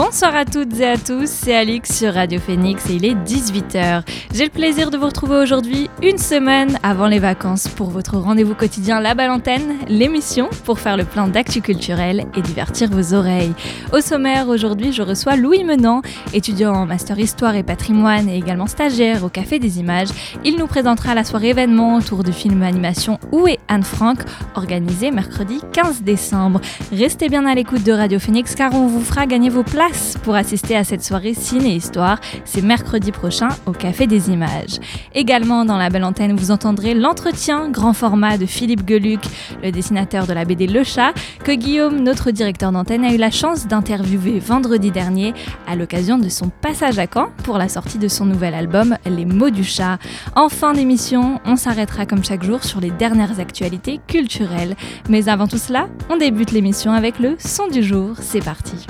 Bonsoir à toutes et à tous, c'est Alix sur Radio Phoenix et il est 18h. J'ai le plaisir de vous retrouver aujourd'hui, une semaine avant les vacances, pour votre rendez-vous quotidien La Balle l'émission pour faire le plein d'actu culturel et divertir vos oreilles. Au sommaire, aujourd'hui, je reçois Louis Menant, étudiant en Master Histoire et Patrimoine et également stagiaire au Café des Images. Il nous présentera la soirée événement autour du film animation Où est Anne Frank, organisé mercredi 15 décembre. Restez bien à l'écoute de Radio Phoenix car on vous fera gagner vos places pour assister à cette soirée ciné histoire. C'est mercredi prochain au Café des Images. Également dans la belle antenne, vous entendrez l'entretien grand format de Philippe Geluc, le dessinateur de la BD Le Chat, que Guillaume, notre directeur d'antenne, a eu la chance d'interviewer vendredi dernier à l'occasion de son passage à Caen pour la sortie de son nouvel album Les mots du chat. En fin d'émission, on s'arrêtera comme chaque jour sur les dernières actualités culturelles. Mais avant tout cela, on débute l'émission avec le son du jour. C'est parti.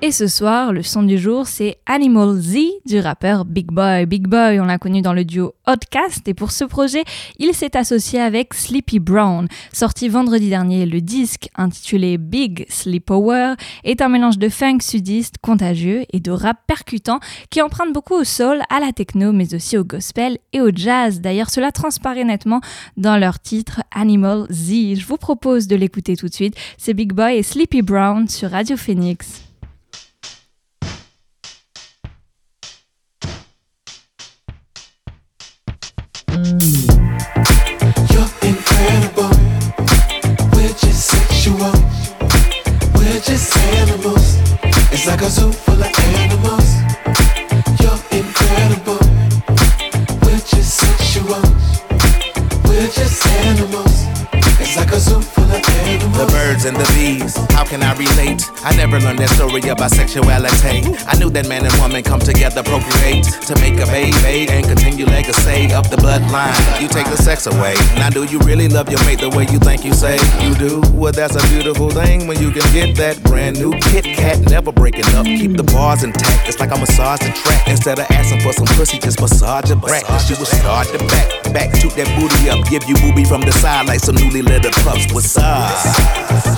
Et ce soir, le son du jour, c'est Animal Z du rappeur Big Boy. Big Boy, on l'a connu dans le duo Hotcast et pour ce projet, il s'est associé avec Sleepy Brown. Sorti vendredi dernier, le disque intitulé Big Sleepover est un mélange de funk sudiste contagieux et de rap percutant qui emprunte beaucoup au soul, à la techno, mais aussi au gospel et au jazz. D'ailleurs, cela transparaît nettement dans leur titre Animal Z. Je vous propose de l'écouter tout de suite. C'est Big Boy et Sleepy Brown sur Radio Phoenix. Like a zoo and the bees, how can I relate? I never learned that story about sexuality. I knew that man and woman come together, procreate to make a baby and continue legacy of the bloodline. You take the sex away. Now, do you really love your mate the way you think you say you do? Well, that's a beautiful thing when you can get that brand new Kit Kat, never breaking up. Keep the bars intact. It's like I massage the track instead of asking for some pussy, just massage your back. You will start the back, back, shoot that booty up, give you booby from the side like some newly littered pups. What's up?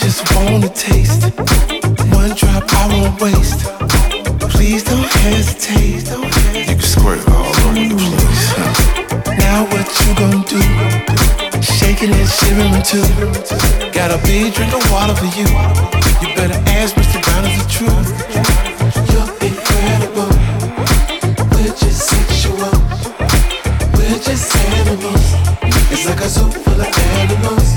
I just wanna taste. One drop I won't waste. Please don't hesitate. You can squirt all over the place. Now what you gonna do? Shaking and shivering too. Got a big drink of water for you. You better ask Mr. Brown is the truth. You're incredible. We're just sexual. We're just animals. It's like a zoo full of animals.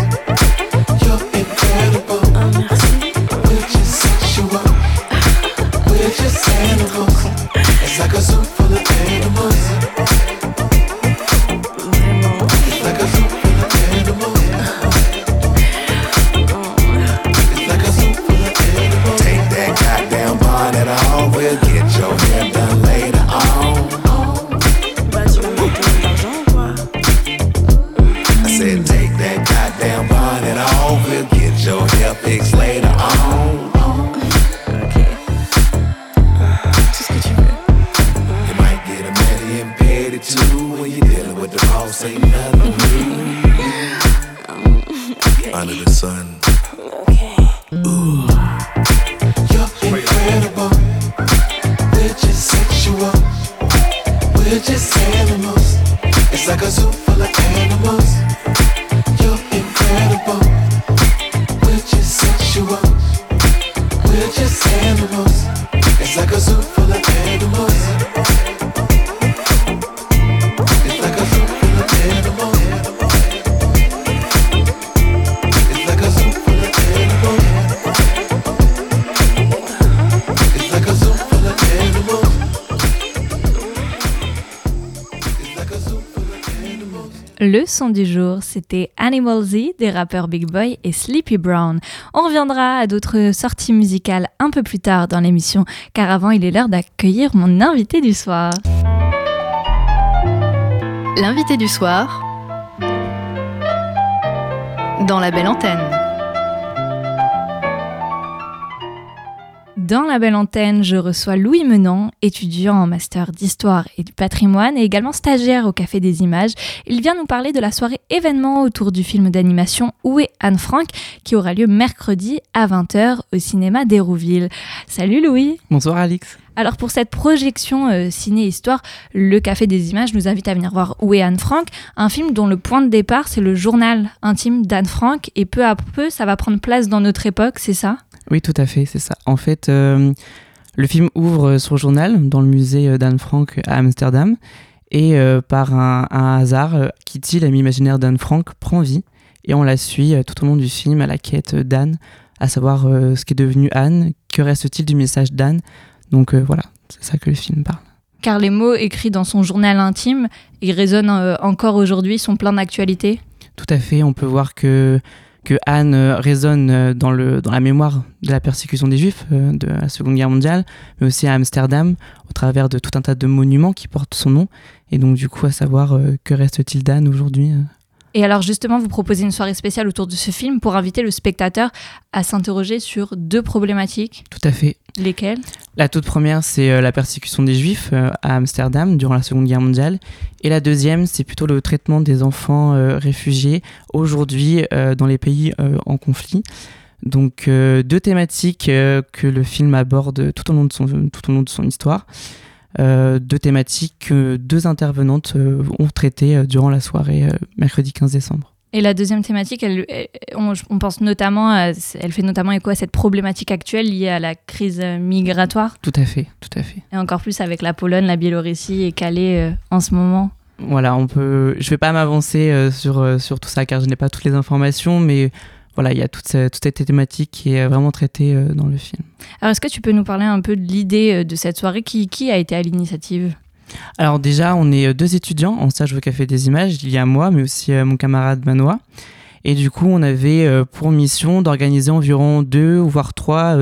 C'était Animal Z des rappeurs Big Boy et Sleepy Brown. On reviendra à d'autres sorties musicales un peu plus tard dans l'émission, car avant il est l'heure d'accueillir mon invité du soir. L'invité du soir dans la belle antenne. Dans la belle antenne, je reçois Louis Menant, étudiant en master d'histoire et du patrimoine et également stagiaire au Café des Images. Il vient nous parler de la soirée événement autour du film d'animation Où est Anne Frank qui aura lieu mercredi à 20h au cinéma d'Hérouville. Salut Louis Bonsoir Alix. Alors pour cette projection euh, ciné-histoire, le Café des Images nous invite à venir voir Où est Anne Frank, un film dont le point de départ c'est le journal intime d'Anne Frank et peu à peu ça va prendre place dans notre époque, c'est ça? Oui, tout à fait, c'est ça. En fait, euh, le film ouvre son journal dans le musée euh, d'Anne Frank à Amsterdam et euh, par un, un hasard, Kitty, l'ami imaginaire d'Anne Frank, prend vie et on la suit tout au long du film à la quête d'Anne, à savoir euh, ce qu'est devenu Anne, que reste-t-il du message d'Anne. Donc voilà, c'est ça que le film parle. car les mots écrits dans son journal intime, ils résonnent encore aujourd'hui, sont pleins d'actualité? Tout à fait, on peut voir que, que Anne euh, résonne euh, dans, le, dans la mémoire de la persécution des Juifs euh, de la Seconde Guerre mondiale, mais aussi à Amsterdam, au travers de tout un tas de monuments qui portent son nom. Et donc, du coup, à savoir que reste-t-il d'Anne aujourd'hui. Et alors justement, vous proposez une soirée spéciale autour de ce film pour inviter le spectateur à s'interroger sur deux problématiques. Tout à fait. Lesquelles La toute première, c'est euh, la persécution des Juifs euh, à Amsterdam durant la Seconde Guerre mondiale. Et la deuxième, c'est plutôt le traitement des enfants euh, réfugiés aujourd'hui dans les pays en conflit. Donc deux thématiques que le film aborde tout au long de son, tout au long de son histoire. Deux thématiques que deux intervenantes ont traitées durant la soirée mercredi 15 décembre. Et la deuxième thématique, elle, on, on pense notamment, à- elle fait notamment écho à cette problématique actuelle liée à la crise euh, migratoire, Tout à fait, tout à fait. et encore plus avec la Pologne, la Biélorussie et Calais euh, en ce moment. Voilà, on peut. Je vais pas m'avancer euh, sur, sur tout ça car je n'ai pas toutes les informations, mais voilà, il y a toute, ce- toute cette thématique qui est vraiment traitée euh, dans le film. Alors est-ce que tu peux nous parler un peu de l'idée de cette soirée qui, qui a été à l'initiative? Alors déjà, on est euh, deux étudiants en stage au Café des Images. Il y a moi, mais aussi euh, mon camarade Manoa. Et du coup, on avait euh, pour mission d'organiser environ deux voire trois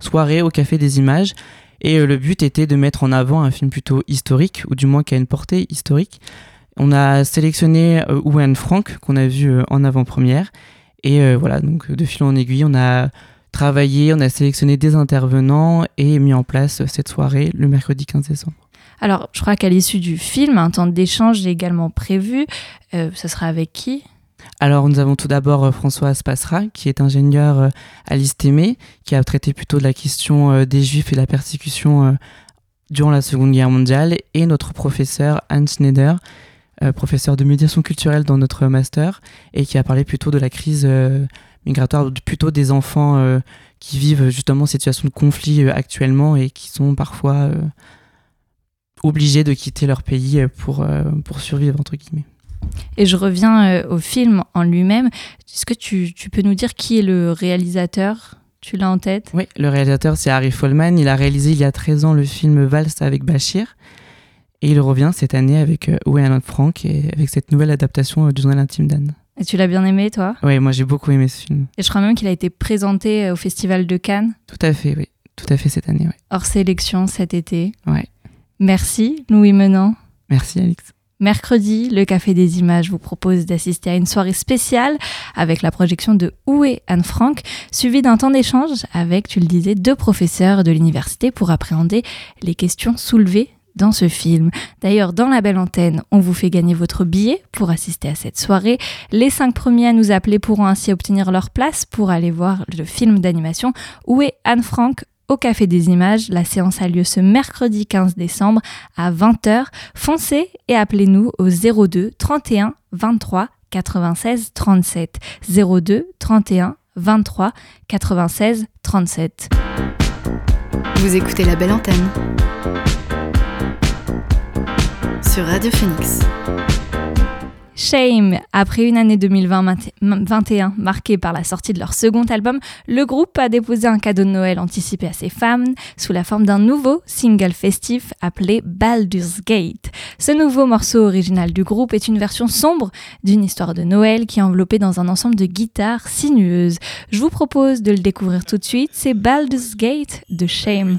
soirées au Café des Images. Et le but était de mettre en avant un film plutôt historique, ou du moins qui a une portée historique. On a sélectionné Anne Frank, qu'on a vu en avant-première. Et voilà, donc de fil en aiguille, on a travaillé, on a sélectionné des intervenants et mis en place cette soirée le mercredi 15 décembre. Alors je crois qu'à l'issue du film, un temps d'échange est également prévu. Euh, ça sera avec qui? Alors, nous avons tout d'abord euh, François Passera, qui est ingénieur euh, à l'ISTEME, qui a traité plutôt de la question des Juifs et la persécution durant la Seconde Guerre mondiale, et notre professeur Hans Schneider, professeur de médiation culturelle dans notre master, et qui a parlé plutôt de la crise migratoire, plutôt des enfants qui vivent justement cette situation de conflit actuellement et qui sont parfois obligés de quitter leur pays euh, pour, euh, pour survivre, entre guillemets. Et je reviens euh, au film en lui-même. Est-ce que tu, tu peux nous dire qui est le réalisateur? Tu l'as en tête? Oui, le réalisateur, c'est Harry Folman. Il a réalisé il y a 13 ans le film Valse avec Bachir. Et il revient cette année avec Où est Frank et avec cette nouvelle adaptation du journal intime d'Anne. Et tu l'as bien aimé, toi? Oui, moi j'ai beaucoup aimé ce film. Et je crois même qu'il a été présenté au Festival de Cannes, Tout à fait, oui. Tout à fait cette année, oui. hors sélection cet été. Ouais. Merci, Louis Menant. Merci, Alix. Mercredi, le Café des Images vous propose d'assister à une soirée spéciale avec la projection de Où est Anne Frank, suivie d'un temps d'échange avec, tu le disais, deux professeurs de l'université pour appréhender les questions soulevées dans ce film. D'ailleurs, dans la belle antenne, on vous fait gagner votre billet pour assister à cette soirée. Les cinq premiers à nous appeler pourront ainsi obtenir leur place pour aller voir le film d'animation Où est Anne Frank au Café des Images. La séance a lieu ce mercredi 15 décembre à 20h. Foncez et appelez-nous au 02 31 23 96 37. 02 31 23 96 37. Vous écoutez la belle antenne sur Radio Phoenix. Shame. Après une année 2021 marquée par la sortie de leur second album, le groupe a déposé un cadeau de Noël anticipé à ses fans sous la forme d'un nouveau single festif appelé Baldur's Gate. Ce nouveau morceau original du groupe est une version sombre d'une histoire de Noël qui est enveloppée dans un ensemble de guitares sinueuses. Je vous propose de le découvrir tout de suite, c'est Baldur's Gate de Shame.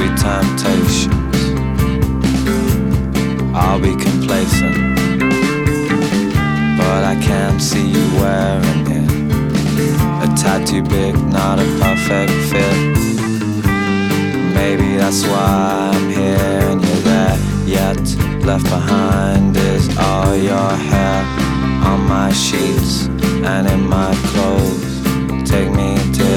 sweet temptations. I'll be complacent, but I can't see you wearing it. A tattoo big, not a perfect fit. Maybe that's why I'm here and you're there. Yet left behind is all your hair on my sheets and in my clothes. Take me, dear,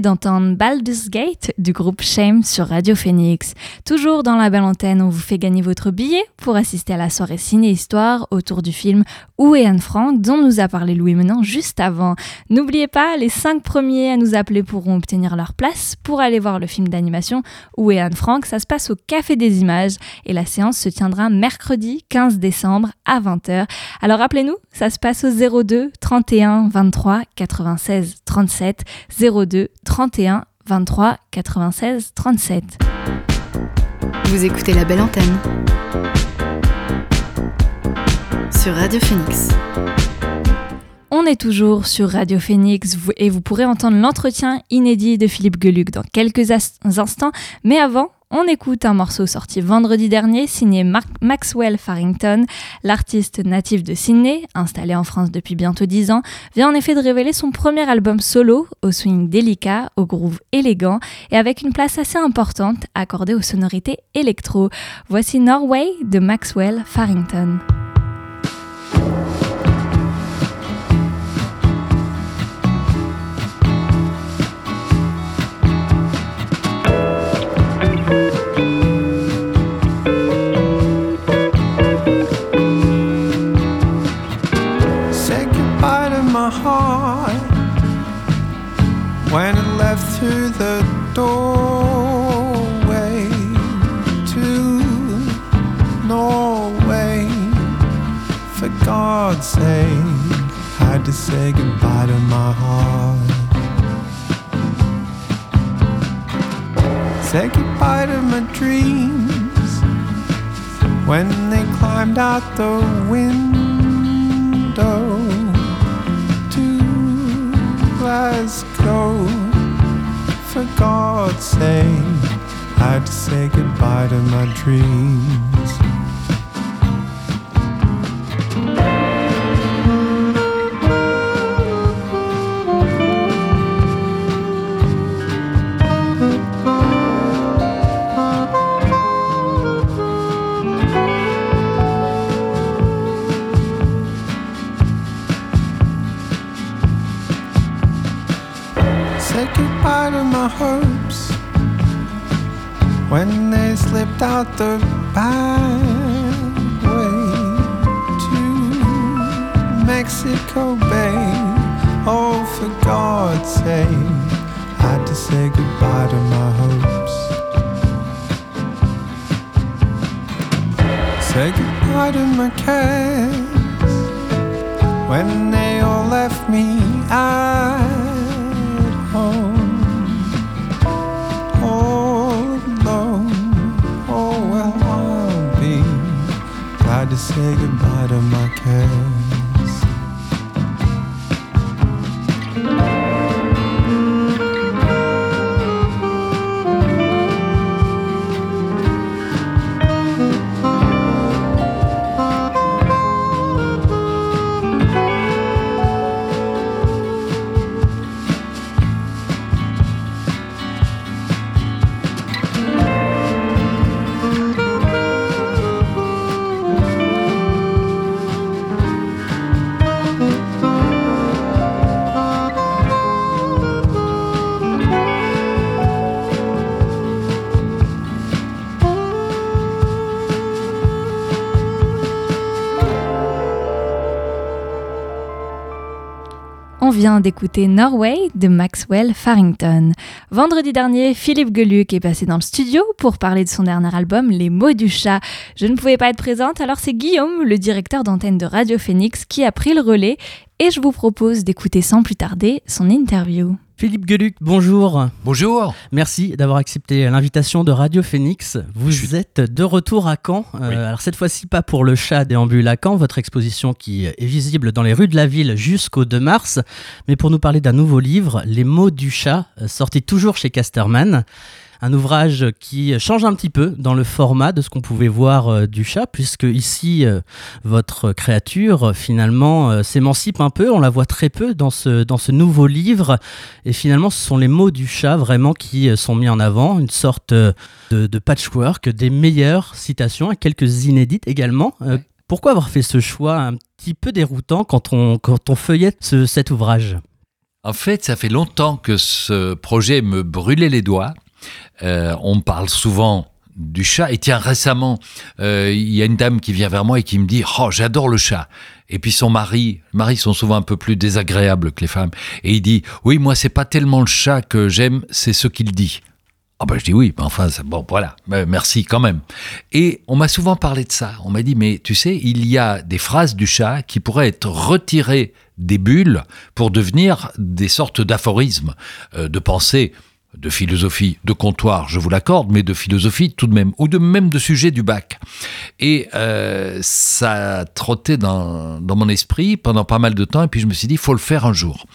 d'entendre Baldur's Gate du groupe Shame sur Radio Phoenix. Toujours dans la belle antenne, on vous fait gagner votre billet pour assister à la soirée ciné-histoire autour du film Où est Anne Frank dont nous a parlé Louis Menant juste avant. N'oubliez pas, les cinq premiers à nous appeler pourront obtenir leur place pour aller voir le film d'animation Où est Anne Frank. Ça se passe au Café des Images et la séance se tiendra mercredi 15 décembre à 20h. Alors appelez-nous, ça se passe au 02 31 23 96 37 02 31 23 96 37. Vous écoutez la belle antenne sur Radio Phoenix. On est toujours sur Radio Phoenix et vous pourrez entendre l'entretien inédit de Philippe Geluc dans quelques instants. Mais avant, on écoute un morceau sorti vendredi dernier signé Maxwell Farrington. L'artiste natif de Sydney, installé en France depuis bientôt 10 ans, vient en effet de révéler son premier album solo, au swing délicat, au groove élégant et avec une place assez importante accordée aux sonorités électro. Voici Norway de Maxwell Farrington. To say goodbye to my cats. D'écouter Norway de Maxwell Farrington. Vendredi dernier, Philippe Geluc est passé dans le studio pour parler de son dernier album Les mots du chat. Je ne pouvais pas être présente, alors c'est Guillaume, le directeur d'antenne de Radio Phoenix, qui a pris le relais et je vous propose d'écouter sans plus tarder son interview. Philippe Geluc, bonjour. Bonjour. Merci d'avoir accepté l'invitation de Radio Phoenix. Vous êtes de retour à Caen. Euh, Oui. alors cette fois-ci pas pour le chat déambule à Caen, votre exposition qui est visible dans les rues de la ville jusqu'au 2 mars, mais pour nous parler d'un nouveau livre, Les mots du chat, euh, sorti toujours chez Casterman. Un ouvrage qui change un petit peu dans le format de ce qu'on pouvait voir euh, du chat, puisque ici, euh, votre créature, euh, finalement, s'émancipe un peu. On la voit très peu dans ce, dans ce nouveau livre. Et finalement, ce sont les mots du chat vraiment qui sont mis en avant, une sorte de, de patchwork, des meilleures citations et quelques inédites également. Pourquoi avoir fait ce choix un petit peu déroutant quand on, quand on feuillette ce- cet ouvrage? En fait, ça fait longtemps que ce projet me brûlait les doigts. Euh, on parle souvent du chat. Et tiens, récemment, euh, il y a une dame qui vient vers moi et qui me dit Oh, j'adore le chat. Et puis son mari, les maris sont souvent un peu plus désagréables que les femmes. Et il dit Oui, moi, c'est pas tellement le chat que j'aime, c'est ce qu'il dit. Ah ben je dis oui, mais enfin, bon, voilà, Ben, merci quand même. Et on m'a souvent parlé de ça. On m'a dit, mais tu sais, il y a des phrases du chat qui pourraient être retirées des bulles pour devenir des sortes d'aphorismes, euh, de pensée, de philosophie, de comptoir, je vous l'accorde, mais de philosophie tout de même, ou de même de sujet du bac. Et euh, ça a trotté dans, dans mon esprit pendant pas mal de temps, et puis je me suis dit, faut le faire un jour.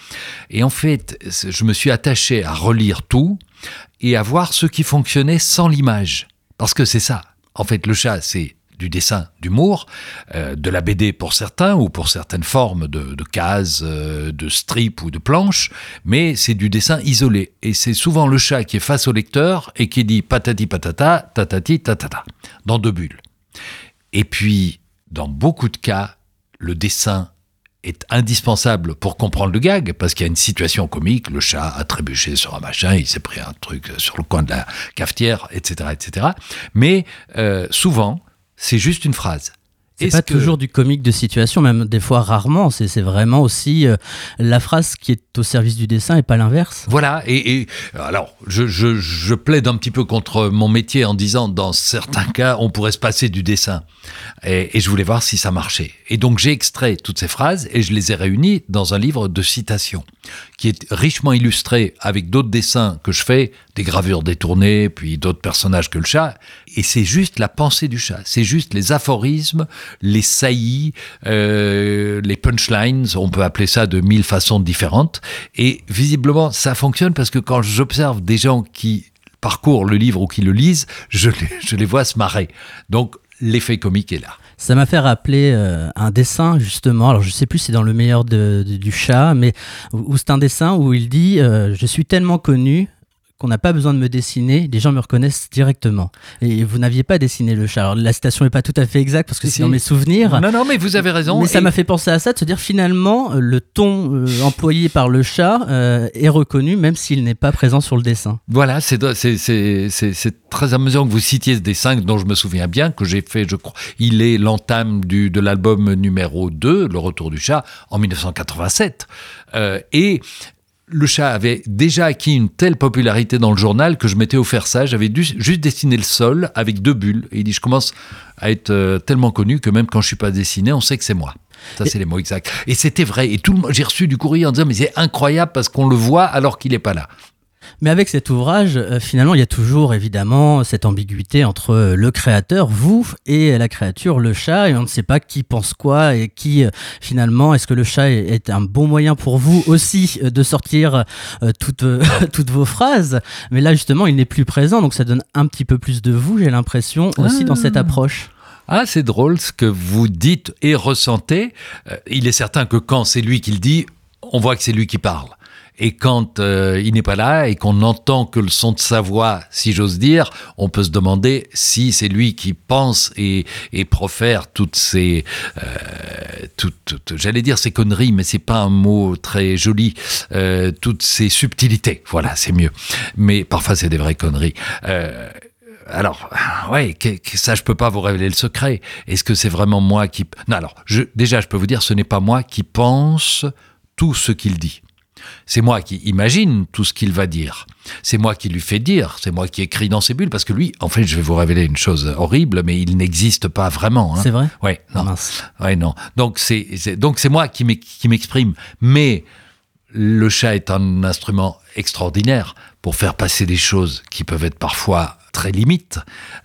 Et en fait, je me suis attaché à relire tout et à voir ce qui fonctionnait sans l'image. Parce que c'est ça. En fait, le chat, c'est du dessin, d'humour, euh, de la BD pour certains, ou pour certaines formes de, cases, euh, de strips ou de planches, mais c'est du dessin isolé. Et c'est souvent le chat qui est face au lecteur et qui dit patati patata, tatati tatata, dans deux bulles. Et puis, dans beaucoup de cas, le dessin est indispensable pour comprendre le gag, parce qu'il y a une situation comique, le chat a trébuché sur un machin, il s'est pris un truc sur le coin de la cafetière, etc. etc. Mais euh, souvent, c'est juste une phrase. C'est pas que- toujours du comique de situation, même des fois rarement. C'est c'est vraiment aussi euh, la phrase qui est au service du dessin et pas l'inverse. Voilà, et, et alors je, je, je plaide un petit peu contre mon métier en disant dans certains cas on pourrait se passer du dessin. Et, et je voulais voir si ça marchait. Et donc j'ai extrait toutes ces phrases et je les ai réunies dans un livre de citations qui est richement illustré avec d'autres dessins que je fais, des gravures détournées, puis d'autres personnages que le chat. Et c'est juste la pensée du chat, c'est juste les aphorismes, les saillies, euh, les punchlines, on peut appeler ça de mille façons différentes. Et visiblement, ça fonctionne parce que quand j'observe des gens qui parcourent le livre ou qui le lisent, je les, je les vois se marrer. Donc l'effet comique est là. Ça m'a fait rappeler euh, un dessin justement. Alors je sais plus si c'est dans le meilleur de- du chat, mais où c'est un dessin où il dit euh, je suis tellement connu qu'on n'a pas besoin de me dessiner, les gens me reconnaissent directement. Et vous n'aviez pas dessiné le chat. Alors la citation n'est pas tout à fait exacte parce que c'est dans mes souvenirs. Non, non, mais vous avez raison. Mais ça m'a fait penser à ça, de se dire finalement euh, le ton euh, employé par le chat euh, est reconnu même s'il n'est pas présent sur le dessin. Voilà, c'est très amusant que vous citiez ce dessin dont je me souviens bien, que j'ai fait, je crois. Il est l'entame de l'album numéro 2, Le Retour du chat, en 1987. Euh, et le chat avait déjà acquis une telle popularité dans le journal que je m'étais offert ça. J'avais dû juste dessiner le sol avec deux bulles. Et il dit, je commence à être euh, tellement connu que même quand je suis pas dessiné, on sait que c'est moi. Ça, c'est les mots exacts. Et c'était vrai. Et tout le monde, j'ai reçu du courrier en disant, mais c'est incroyable parce qu'on le voit alors qu'il n'est pas là. Mais avec cet ouvrage, euh, finalement, il y a toujours évidemment cette ambiguïté entre euh, le créateur, vous, et la créature, le chat, et on ne sait pas qui pense quoi et qui, euh, finalement, est-ce que le chat est, est un bon moyen pour vous aussi euh, de sortir euh, toutes, euh, toutes vos phrases. Mais là, justement, il n'est plus présent, donc ça donne un petit peu plus de vous, j'ai l'impression, aussi dans cette approche. Ah, c'est drôle ce que vous dites et ressentez. Euh, il est certain que quand c'est lui qui le dit, on voit que c'est lui qui parle. Et quand euh, il n'est pas là et qu'on entend que le son de sa voix, si j'ose dire, on peut se demander si c'est lui qui pense et, profère toutes ces, euh, j'allais dire ces conneries, mais c'est pas un mot très joli, euh, toutes ces subtilités. Voilà, c'est mieux. Mais parfois c'est des vraies conneries. Alors, ouais, ça, je peux pas vous révéler le secret. Est-ce que c'est vraiment moi qui... Non, alors, déjà, je peux vous dire, ce n'est pas moi qui pense tout ce qu'il dit. C'est moi qui imagine tout ce qu'il va dire. C'est moi qui lui fais dire. C'est moi qui écris dans ses bulles. Parce que lui, en fait, je vais vous révéler une chose horrible, mais il n'existe pas vraiment. hein. C'est vrai? Ouais, non. Mince. Ouais, non. Donc c'est donc c'est moi qui m'ex- qui m'exprime. Mais le chat est un instrument extraordinaire pour faire passer des choses qui peuvent être parfois très limites.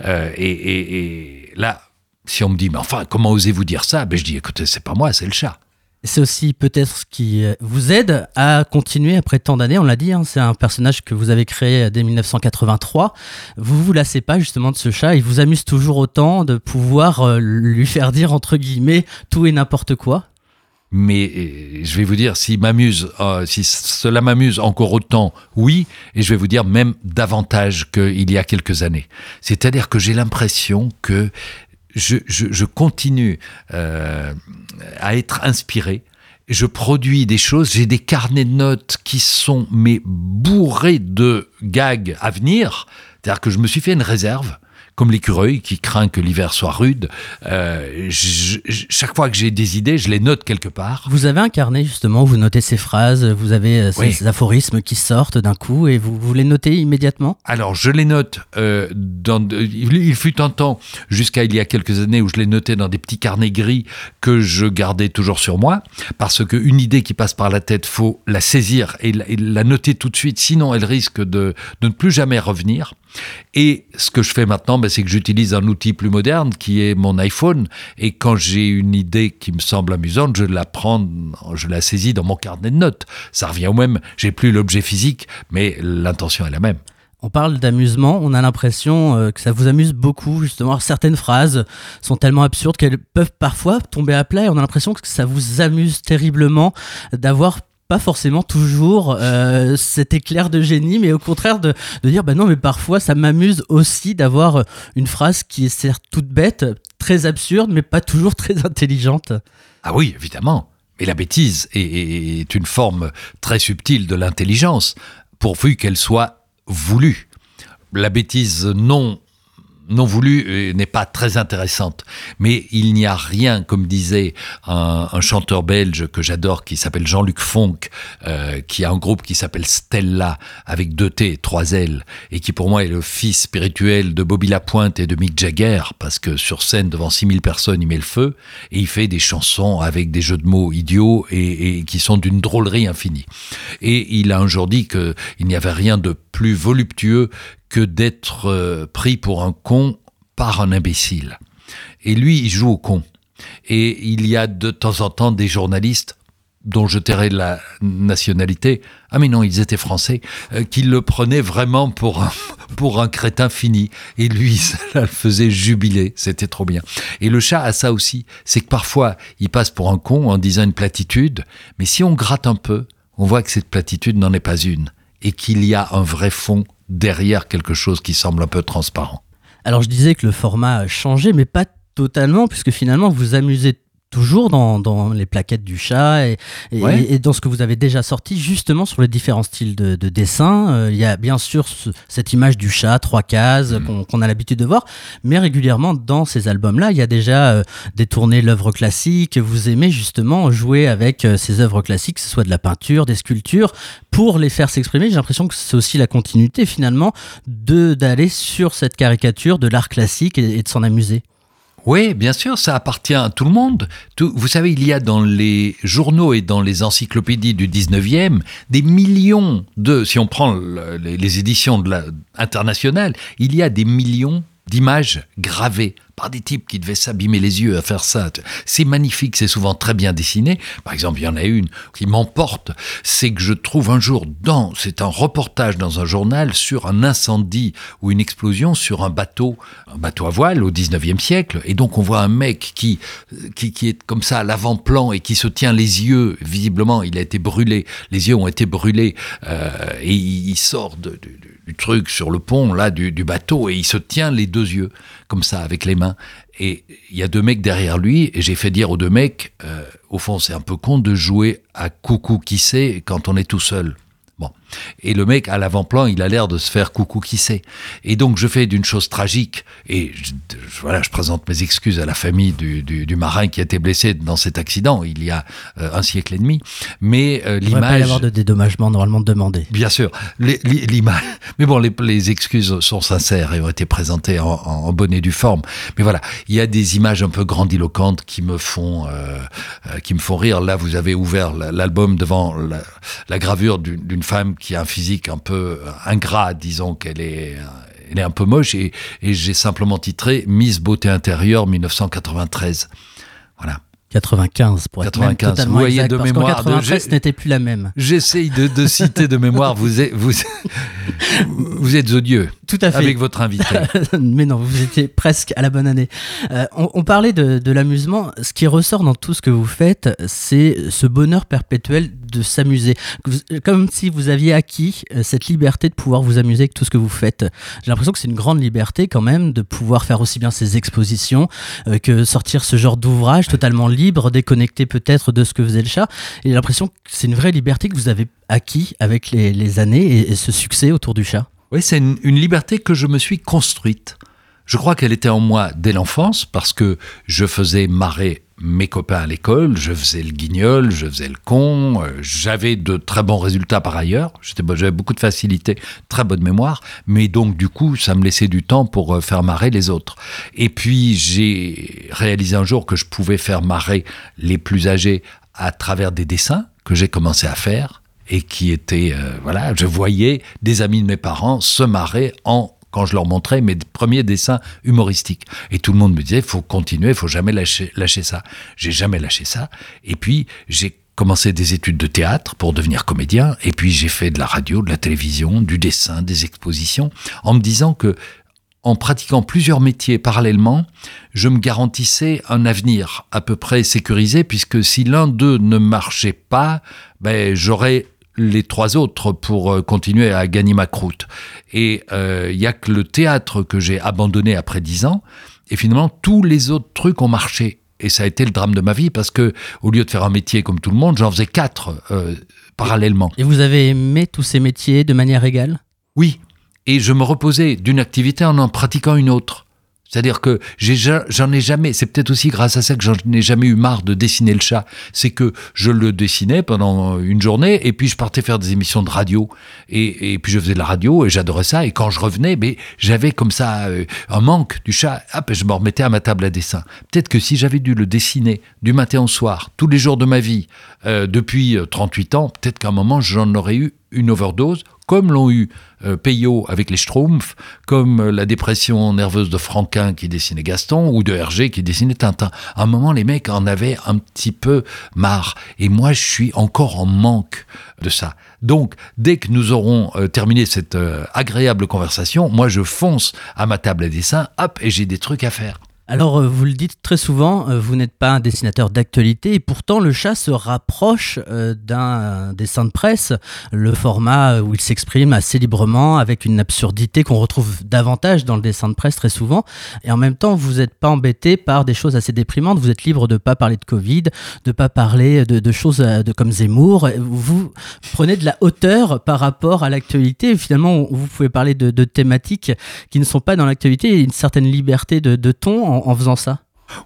Euh, et, et- et là, si on me dit, mais enfin, comment osez-vous dire ça? Ben je dis, écoutez, c'est pas moi, c'est le chat. C'est aussi peut-être ce qui euh, vous aide à continuer après tant d'années. On l'a dit, hein, c'est un personnage que vous avez créé dès 1983. Vous vous lassez pas justement de ce chat. Il vous amuse toujours autant de pouvoir euh, lui faire dire entre guillemets tout et n'importe quoi. Mais euh, je vais vous dire, m'amuse, si cela m'amuse encore autant, oui, et je vais vous dire même davantage qu'il y a quelques années. C'est-à-dire que j'ai l'impression que je, je, je continue euh, à être inspiré. Je produis des choses, j'ai des carnets de notes qui sont mais bourrés de gags à venir. C'est-à-dire que je me suis fait une réserve comme l'écureuil qui craint que l'hiver soit rude. Euh, je- je- chaque fois que j'ai des idées, je les note quelque part. Vous avez un carnet justement où vous notez ces phrases, vous avez euh, ces, Oui. ces aphorismes qui sortent d'un coup et vous, vous les notez immédiatement? Alors, je les note euh, dans. il fut un temps, jusqu'à il y a quelques années, où je les notais dans des petits carnets gris que je gardais toujours sur moi, parce qu'une idée qui passe par la tête, faut la saisir et la, et la noter tout de suite, sinon elle risque de, de ne plus jamais revenir. Et ce que je fais maintenant, ben, c'est que j'utilise un outil plus moderne qui est mon iPhone. Et quand j'ai une idée qui me semble amusante, je la prends, je la saisis dans mon carnet de notes. Ça revient au même. J'ai plus l'objet physique, mais l'intention est la même. On parle d'amusement, on a l'impression euh, que ça vous amuse beaucoup justement. Certaines phrases sont tellement absurdes qu'elles peuvent parfois tomber à plat et on a l'impression que ça vous amuse terriblement d'avoir pas forcément toujours euh, cet éclair de génie, mais au contraire de, de dire bah non, mais parfois ça m'amuse aussi d'avoir une phrase qui est certes toute bête, très absurde, mais pas toujours très intelligente. Ah oui, évidemment. Mais la bêtise est une forme très subtile de l'intelligence, pourvu qu'elle soit voulue. La bêtise non non voulue n'est pas très intéressante. Mais il n'y a rien, comme disait un, un chanteur belge que j'adore, qui s'appelle Jean-Luc Fonck, euh, qui a un groupe qui s'appelle Stella, avec deux T trois L, et qui pour moi est le fils spirituel de Bobby Lapointe et de Mick Jagger, parce que sur scène, devant 6000 personnes, il met le feu, et il fait des chansons avec des jeux de mots idiots et, et qui sont d'une drôlerie infinie. Et il a un jour dit qu'il n'y avait rien de plus voluptueux que d'être euh, pris pour un con par un imbécile. Et lui, il joue au con. Et il y a de temps en temps des journalistes dont je tairai la nationalité, ah mais non, ils étaient français, euh, qui le prenaient vraiment pour un, pour un crétin fini. Et lui, ça le faisait jubiler, c'était trop bien. Et le chat a ça aussi, c'est que parfois, il passe pour un con en disant une platitude, mais si on gratte un peu, on voit que cette platitude n'en est pas une, et qu'il y a un vrai fond derrière quelque chose qui semble un peu transparent. Alors je disais que le format a changé, mais pas totalement, puisque finalement vous amusez toujours dans, dans les plaquettes du chat et, et, Ouais. et dans ce que vous avez déjà sorti justement sur les différents styles de, de dessin. Euh, Il y a bien sûr ce- cette image du chat, trois cases Mm. qu'on a l'habitude de voir, mais régulièrement dans ces albums-là, il y a déjà euh, détourné l'œuvre classique. Vous aimez justement jouer avec euh, ces œuvres classiques, que ce soit de la peinture, des sculptures, pour les faire s'exprimer. J'ai l'impression que c'est aussi la continuité finalement de d'aller sur cette caricature de l'art classique et de s'en amuser. Oui, bien sûr, ça appartient à tout le monde. Vous savez, il y a dans les journaux et dans les encyclopédies du 19e des millions de, si on prend le- les, éditions de internationales, il y a des millions d'images gravées par des types qui devaient s'abîmer les yeux à faire ça. C'est magnifique, c'est souvent très bien dessiné. Par exemple, il y en a une qui m'emporte, c'est que je trouve un jour dans, c'est un reportage dans un journal sur un incendie ou une explosion sur un bateau, un bateau à voile au 19e siècle. Et donc on voit un mec qui, qui, qui est comme ça à l'avant-plan et qui se tient les yeux, visiblement il a été brûlé, les yeux ont été brûlés, euh, et il, sort du truc sur le pont là du, du bateau et il se tient les deux yeux comme ça avec les mains. Et il y a deux mecs derrière lui et j'ai fait dire aux deux mecs euh, au fond c'est un peu con de jouer à coucou qui sait quand on est tout seul. Bon et le mec à l'avant-plan il a l'air de se faire coucou qui sait et donc je fais d'une chose tragique et je, je- voilà je présente mes excuses à la famille du, du, du marin qui a été blessé dans cet accident il y a euh, un siècle et demi mais euh, Il ne devrait pas y l'image avoir de dédommagement normalement demandé. Bien sûr, l'image. Mais bon, les, les excuses sont sincères et ont été présentées en, en bonne et due forme. Mais voilà, il y a des images un peu grandiloquentes qui me font, euh, qui me font rire. Là, vous avez ouvert la- l'album devant la, la gravure d'une d'une qui a un physique un peu ingrat, disons qu'elle est. Elle est un peu moche et, et j'ai simplement titré Miss Beauté intérieure 1993. Voilà. 95 pour être 95, même totalement vous voyez exact, de parce mémoire de- 93 j'ai- ce n'était plus la même. J'essaye de, de citer de mémoire. Vous êtes, vous, vous êtes odieux Tout à fait. avec votre invité. Mais non, vous étiez presque à la bonne année. Euh, on, on parlait de, de l'amusement. Ce qui ressort dans tout ce que vous faites, c'est ce bonheur perpétuel de s'amuser. Comme si vous aviez acquis euh, cette liberté de pouvoir vous amuser avec tout ce que vous faites. J'ai l'impression que c'est une grande liberté quand même de pouvoir faire aussi bien ces expositions euh, que sortir ce genre d'ouvrage totalement libre, déconnecté peut-être de ce que faisait le chat. Et l'impression que c'est une vraie liberté que vous avez acquis avec les, années et- ce succès autour du chat. Oui, c'est une liberté que je me suis construite. Je crois qu'elle était en moi dès l'enfance parce que je faisais marrer mes copains à l'école, je faisais le guignol, je faisais le con, euh, j'avais de très bons résultats par ailleurs, j'avais beaucoup de facilité, très bonne mémoire, mais donc du coup ça me laissait du temps pour euh, faire marrer les autres. Et puis j'ai réalisé un jour que je pouvais faire marrer les plus âgés à travers des dessins que j'ai commencé à faire et qui étaient, euh, voilà, je voyais des amis de mes parents se marrer en quand je leur montrais mes premiers dessins humoristiques. Et tout le monde me disait, faut continuer, faut jamais lâcher, lâcher ça. J'ai jamais lâché ça. Et puis, j'ai commencé des études de théâtre pour devenir comédien. Et puis, j'ai fait de la radio, de la télévision, du dessin, des expositions, en me disant que, en pratiquant plusieurs métiers parallèlement, je me garantissais un avenir à peu près sécurisé, puisque si l'un d'eux ne marchait pas, ben, j'aurais les trois autres pour euh, continuer à gagner ma croûte. Et euh, il y a que le théâtre que j'ai abandonné après dix ans, et finalement tous les autres trucs ont marché. Et ça a été le drame de ma vie parce que au lieu de faire un métier comme tout le monde, j'en faisais quatre euh, parallèlement. Et vous avez aimé tous ces métiers de manière égale? Oui, et je me reposais d'une activité en en pratiquant une autre. C'est-à-dire que j'en ai jamais, c'est peut-être aussi grâce à ça que j'en ai jamais eu marre de dessiner le chat. C'est que je le dessinais pendant une journée et puis je partais faire des émissions de radio et, puis je faisais de la radio et j'adorais ça. Et quand je revenais, mais j'avais comme ça euh, un manque du chat. Hop, je me remettais à ma table à dessin. Peut-être que si j'avais dû le dessiner du matin au soir, tous les jours de ma vie, euh, depuis euh, 38 ans, peut-être qu'à un moment j'en aurais eu une overdose, comme l'ont eu euh, avec les Schtroumpfs, comme euh, la dépression nerveuse de Franquin qui dessinait Gaston, ou de Hergé qui dessinait Tintin. À un moment, les mecs en avaient un petit peu marre. Et moi, je suis encore en manque de ça. Donc, dès que nous aurons euh, terminé cette euh, agréable conversation, moi, je fonce à ma table à dessin, hop, et j'ai des trucs à faire. Alors, euh, vous le dites très souvent, euh, vous n'êtes pas un dessinateur d'actualité et pourtant le chat se rapproche euh, d'un dessin de presse, le format où il s'exprime assez librement avec une absurdité qu'on retrouve davantage dans le dessin de presse très souvent. Et en même temps, vous n'êtes pas embêté par des choses assez déprimantes. Vous êtes libre de ne pas parler de Covid, de pas parler de, choses comme Zemmour. Vous prenez de la hauteur par rapport à l'actualité. Finalement, vous pouvez parler de, thématiques qui ne sont pas dans l'actualité une certaine liberté de, ton en faisant ça?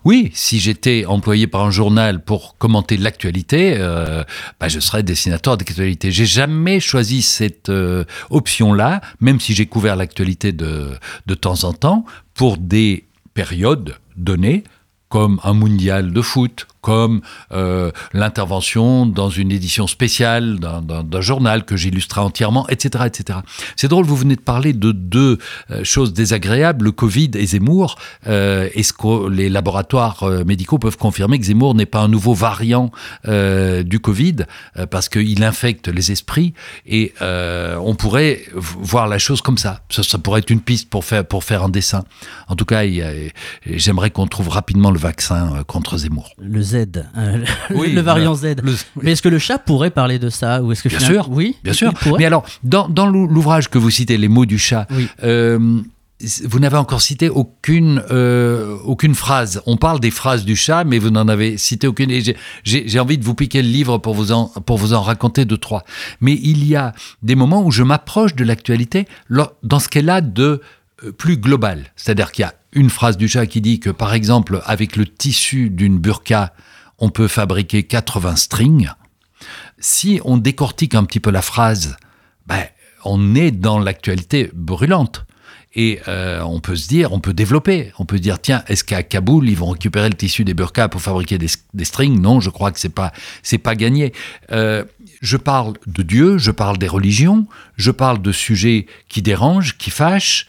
Oui, si j'étais employé par un journal pour commenter l'actualité, euh, bah, je serais dessinateur d'actualité. J'ai jamais choisi cette euh, option-là, même si j'ai couvert l'actualité de, de temps en temps, pour des périodes données, comme un mondial de foot, comme euh, l'intervention dans une édition spéciale d'un- journal que j'illustrais entièrement, etc. etc. C'est drôle, vous venez de parler de deux euh, choses désagréables, le Covid et Zemmour. Euh, Est-ce que les laboratoires euh, médicaux peuvent confirmer que Zemmour n'est pas un nouveau variant du Covid parce qu'il infecte les esprits et on pourrait voir la chose comme ça. ça. pourrait être une piste pour faire, un dessin. En tout cas, j'aimerais qu'on trouve rapidement le vaccin contre Zemmour. Z, euh, le- Oui, le variant le- Z. le- Mais est-ce que le chat pourrait parler de ça ou est-ce que Bien sûr, oui, Bien sûr. Mais alors, dans, dans l'ou- l'ouvrage que vous citez, Les mots du chat, Oui. euh, vous n'avez encore cité aucune, euh, aucune phrase. On parle des phrases du chat, mais vous n'en avez cité aucune. Et j'ai- envie de vous piquer le livre pour vous, en, pour vous en raconter deux, trois. Mais il y a des moments où je m'approche de l'actualité dans ce qu'elle a de euh, plus global. C'est-à-dire qu'il y a une phrase du chat qui dit que, par exemple, avec le tissu d'une burqa, on peut fabriquer 80 strings si on décortique un petit peu la phrase, ben, on est dans l'actualité brûlante. Et euh, on peut se dire, on peut développer, on peut se dire, tiens, est-ce qu'à Kaboul, ils vont récupérer le tissu des burkas pour fabriquer des, strings? Non, je crois que c'est pas, c'est pas gagné. Euh, je parle de Dieu, je parle des religions, je parle de sujets qui dérangent, qui fâchent,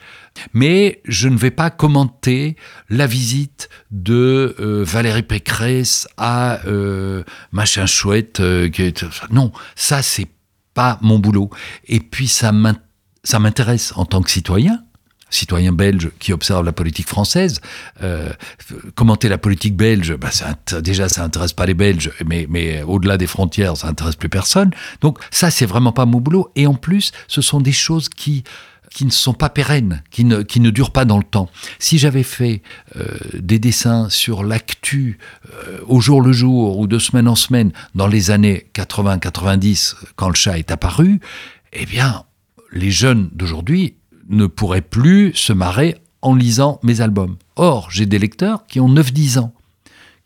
mais je ne vais pas commenter la visite de euh, Valérie Pécresse à euh, machin chouette. euh, est- Non, ça c'est pas mon boulot. Et puis ça m'in- ça m'intéresse en tant que citoyen citoyen belge qui observe la politique française, euh, commenter la politique belge, bah, déjà ça intéresse pas les Belges, mais, mais au-delà des frontières, ça intéresse plus personne. Donc ça, c'est vraiment pas mon boulot. Et en plus, ce sont des choses qui qui ne sont pas pérennes, qui ne, qui ne durent pas dans le temps. Si j'avais fait euh, des dessins sur l'actu euh, au jour le jour ou de semaine en semaine dans les années 80-90, quand le chat est apparu, eh bien, les jeunes d'aujourd'hui ne pourraient plus se marrer en lisant mes albums. Or, j'ai des lecteurs qui ont 9-10 ans,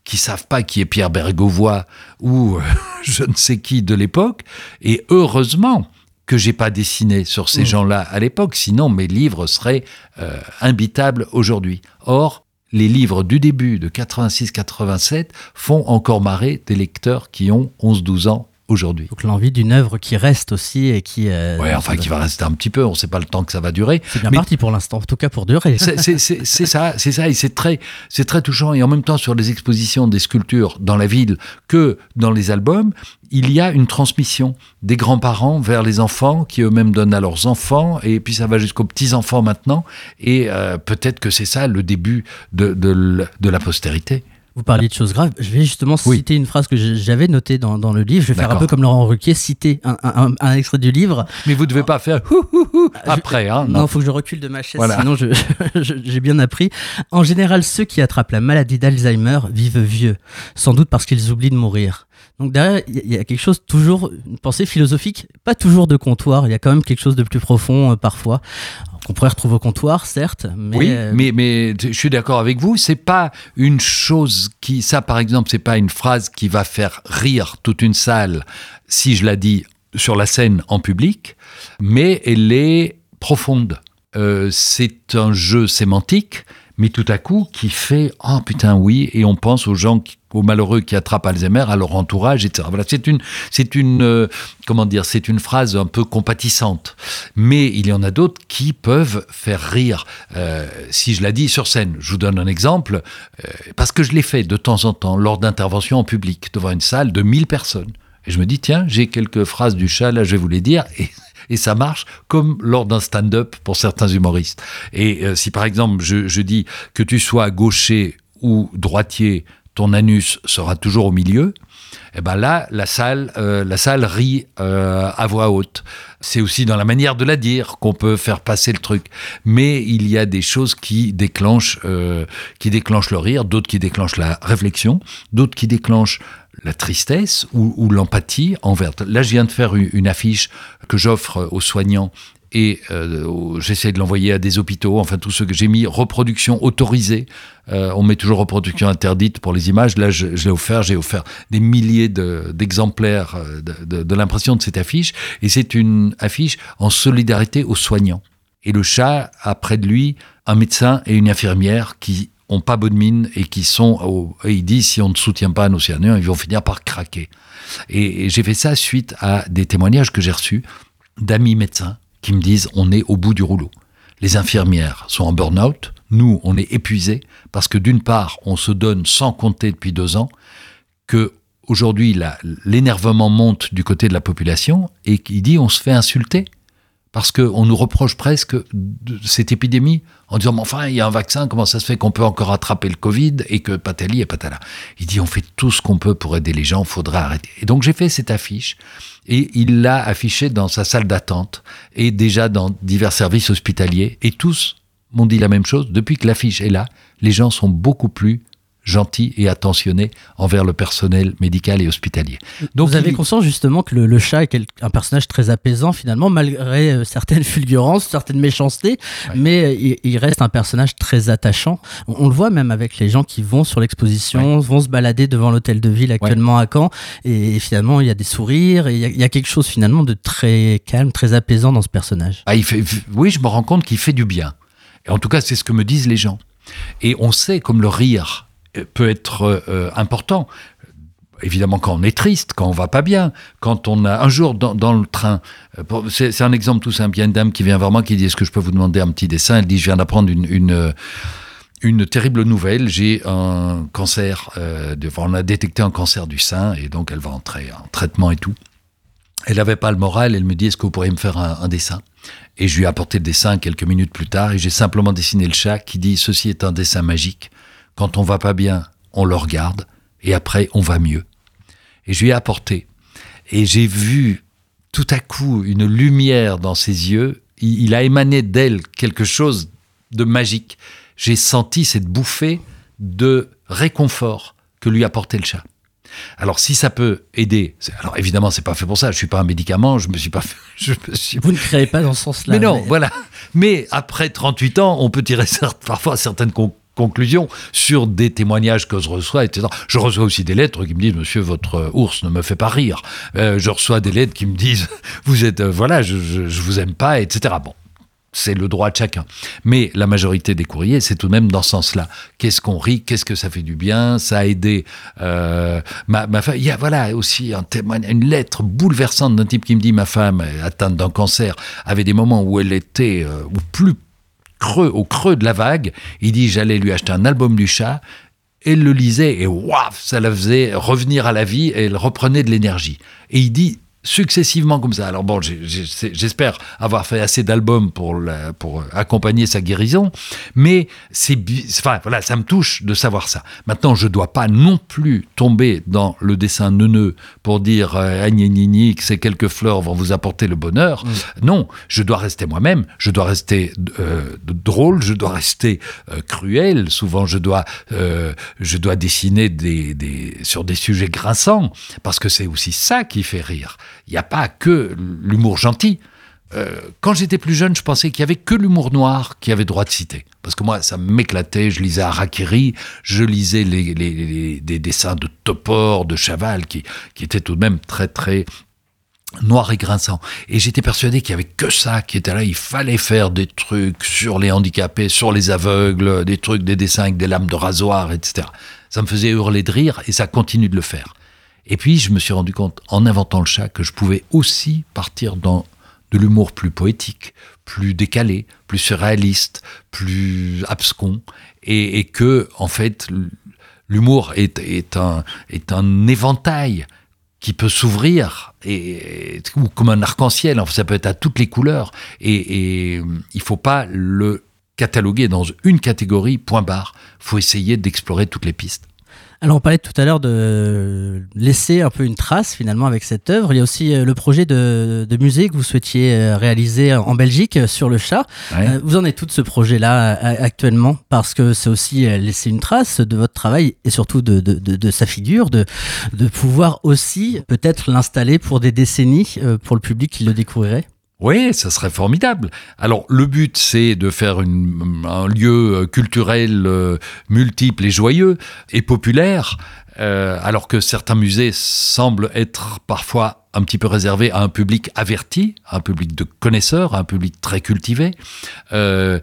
qui savent pas qui est Pierre Bergovois ou euh, je ne sais qui de l'époque, et heureusement que j'ai pas dessiné sur ces gens-là à l'époque, sinon mes livres seraient euh, imbitables aujourd'hui. Or, les livres du début de 86-87 font encore marrer des lecteurs qui ont 11-12 ans aujourd'hui. Donc l'envie d'une œuvre qui reste aussi et qui. euh, Ouais, enfin, qui va rester un petit peu, on ne sait pas le temps que ça va durer. C'est bien Mais- parti pour l'instant, en tout cas pour durer. C'est- ça, c'est ça, et c'est très, très touchant. Et en même temps, sur les expositions des sculptures dans la ville que dans les albums, il y a une transmission des grands-parents vers les enfants, qui eux-mêmes donnent à leurs enfants, et puis ça va jusqu'aux petits-enfants maintenant. Et euh, peut-être que c'est ça le début de, de la postérité. Vous parliez de choses graves. Je vais justement Oui. citer une phrase que j'avais notée dans, dans le livre. Je vais faire un peu comme Laurent Ruquier, citer un, un- un- un extrait du livre. Mais vous ne devez pas faire hou, hou, hou après, hein, Non, il faut que je recule de ma chaise, Voilà. sinon j'ai bien appris. En général, ceux qui attrapent la maladie d'Alzheimer vivent vieux, sans doute parce qu'ils oublient de mourir. Donc derrière, il y a- quelque chose toujours, une pensée philosophique, pas toujours de comptoir, il y a quand même quelque chose de plus profond euh, parfois, qu'on pourrait retrouver au comptoir, certes, mais... oui, euh, mais, mais je suis d'accord avec vous. C'est pas une chose qui, ça par exemple, c'est pas une phrase qui va faire rire toute une salle si je la dis sur la scène en public, mais elle est profonde. Euh, c'est un jeu sémantique, mais tout à coup qui fait oh putain oui, et on pense aux gens, qui- aux malheureux qui attrapent Alzheimer, à leur entourage, etc. Voilà, c'est une, c'est une, euh, comment dire, c'est une phrase un peu compatissante, mais il y en a d'autres qui peuvent faire rire. Euh, si je la dis sur scène, je vous donne un exemple, euh, parce que je l'ai fait de temps en temps lors d'interventions en public devant une salle de 1000 personnes. Et je me dis, tiens, j'ai quelques phrases du chat, là, je vais vous les dire. Et, ça marche comme lors d'un stand-up pour certains humoristes. Et si par exemple, je, je dis que tu sois gaucher ou droitier, ton anus sera toujours au milieu, et ben là, la salle, euh, la salle rit euh, à voix haute. C'est aussi dans la manière de la dire qu'on peut faire passer le truc. Mais il y a des choses qui déclenchent, euh, qui déclenchent le rire, d'autres qui déclenchent la réflexion, d'autres qui déclenchent la tristesse ou, ou l'empathie envers. Là, je viens de faire une affiche que j'offre aux soignants et euh, j'essaie de l'envoyer à des hôpitaux, enfin tout ce que j'ai mis, reproduction autorisée. Euh, on met toujours reproduction interdite pour les images. Là, je, l'ai offert, j'ai offert des milliers de- d'exemplaires euh, de, l'impression de cette affiche. Et c'est une affiche en solidarité aux soignants. Et le chat a près de lui un médecin et une infirmière qui ont pas bonne mine et qui sont et il dit si on ne soutient pas nos soignants, ils vont finir par craquer. Et j'ai fait ça suite à des témoignages que j'ai reçus d'amis médecins qui me disent on est au bout du rouleau. Les infirmières sont en burn-out, nous on est épuisés parce que d'une part on se donne sans compter depuis deux ans, que aujourd'hui l'énervement monte du côté de la population et qu'il dit on se fait insulter parce qu'on nous reproche presque de cette épidémie en disant, mais enfin, il y a un vaccin, comment ça se fait qu'on peut encore attraper le Covid et que patali et patala? Il dit, on fait tout ce qu'on peut pour aider les gens, faudra arrêter. Et donc j'ai fait cette affiche et il l'a affichée dans sa salle d'attente et déjà dans divers services hospitaliers et tous m'ont dit la même chose. Depuis que l'affiche est là, les gens sont beaucoup plus gentils et attentionnés envers le personnel médical et hospitalier. Donc Vous avez il- conscience justement que le, le chat est un personnage très apaisant finalement, malgré euh, certaines fulgurances, certaines méchancetés, mais euh, il, il reste un personnage très attachant. On, on le voit même avec les gens qui vont sur l'exposition, vont se balader devant l'hôtel de ville actuellement à Caen, et, finalement il y a des sourires, et il y a, il y a quelque chose finalement de très calme, très apaisant dans ce personnage. Ah, il fait, oui, je me rends compte qu'il fait du bien. Et en tout cas, c'est ce que me disent les gens. Et on sait comme le rire peut être euh, important. Évidemment, quand on est triste, quand on va pas bien, quand on a un jour dans, le train, euh, c'est un exemple tout simple. Il y a une dame qui vient vers moi qui dit Est-ce que je peux vous demander un petit dessin? Elle dit Je viens d'apprendre une, une, euh, terrible nouvelle. J'ai un cancer, on a détecté un cancer du sein et donc elle va entrer en traitement et tout. Elle n'avait pas le moral, elle me dit Est-ce que vous pourriez me faire un dessin? Et je lui ai apporté le dessin quelques minutes plus tard et j'ai simplement dessiné le chat qui dit Ceci est un dessin magique. Quand on va pas bien, on le regarde et après on va mieux. Et je lui ai apporté. Et j'ai vu tout à coup une lumière dans ses yeux. Il, il a émané d'elle quelque chose de magique. J'ai senti cette bouffée de réconfort que lui apportait le chat. Alors si ça peut aider, alors évidemment c'est pas fait pour ça. Je suis pas un médicament, je me suis pas, fait- je me suis Vous ne créez pas dans ce sens-là. mais non, voilà. Mais après 38 ans, on peut tirer parfois certaines con- conclusions sur des témoignages que je reçois, etc. Je reçois aussi des lettres qui me disent Monsieur, votre euh, ours ne me fait pas rire. Euh, je reçois des lettres qui me disent Vous êtes, euh, voilà, je, je, vous aime pas, etc. Bon. C'est le droit de chacun. Mais la majorité des courriers, c'est tout de même dans ce sens-là. Qu'est-ce qu'on rit? Qu'est-ce que ça fait du bien? Ça a aidé ma, ma femme. Il y a voilà aussi un témoignage, une lettre bouleversante d'un type qui me dit ma femme atteinte d'un cancer avait des moments où elle était au plus creux, au creux de la vague. Il dit j'allais lui acheter un album du chat. Elle le lisait et waouh, ça la faisait revenir à la vie et elle reprenait de l'énergie. Et il dit successivement comme ça. Alors bon, j'espère avoir fait assez d'albums pour, la- pour accompagner sa guérison, mais c'est, enfin voilà, ça me touche de savoir ça. Maintenant, je dois pas non plus tomber dans le dessin neuneux pour dire euh, que ces quelques fleurs vont vous apporter le bonheur. Non, je dois rester moi-même, je dois rester euh, drôle, je dois rester euh, cruel. Souvent, je dois, euh, je dois dessiner des, des, sur des sujets grinçants, parce que c'est aussi ça qui fait rire. Il n'y a pas que l'humour gentil. Euh, quand j'étais plus jeune, je pensais qu'il y avait que l'humour noir qui avait droit de citer. Parce que moi, ça m'éclatait. Je lisais Harakiri, je lisais les, des dessins de Topor, de Chaval, qui, qui étaient tout de même très, très noir et grinçant. Et j'étais persuadé qu'il y avait que ça qui était là. Il fallait faire des trucs sur les handicapés, sur les aveugles, des trucs, des dessins avec des lames de rasoir, etc. Ça me faisait hurler de rire et ça continue de le faire. Et puis, je me suis rendu compte, en inventant le chat, que je pouvais aussi partir dans de l'humour plus poétique, plus décalé, plus surréaliste, plus abscon, et, que, en fait, l'humour est, un, éventail qui peut s'ouvrir et, ou comme un arc-en-ciel, ça peut être à toutes les couleurs, et, et il faut pas le cataloguer dans une catégorie, point barre. faut essayer d'explorer toutes les pistes. Alors on parlait tout à l'heure de laisser un peu une trace finalement avec cette œuvre. Il y a aussi euh, le projet de, de musée que vous souhaitiez euh, réaliser en Belgique euh, sur le chat. Ouais. Vous en êtes tout de ce projet-là actuellement? Parce que c'est aussi laisser une trace de votre travail et surtout de, de, sa figure, de, pouvoir aussi peut-être l'installer pour des décennies pour le public qui le découvrirait? Oui, ça serait formidable. Alors, le but, c'est de faire un lieu euh, culturel euh, multiple et joyeux et populaire, euh, alors que certains musées semblent être parfois un petit peu réservés à un public averti, un public de connaisseurs, un public très cultivé. Je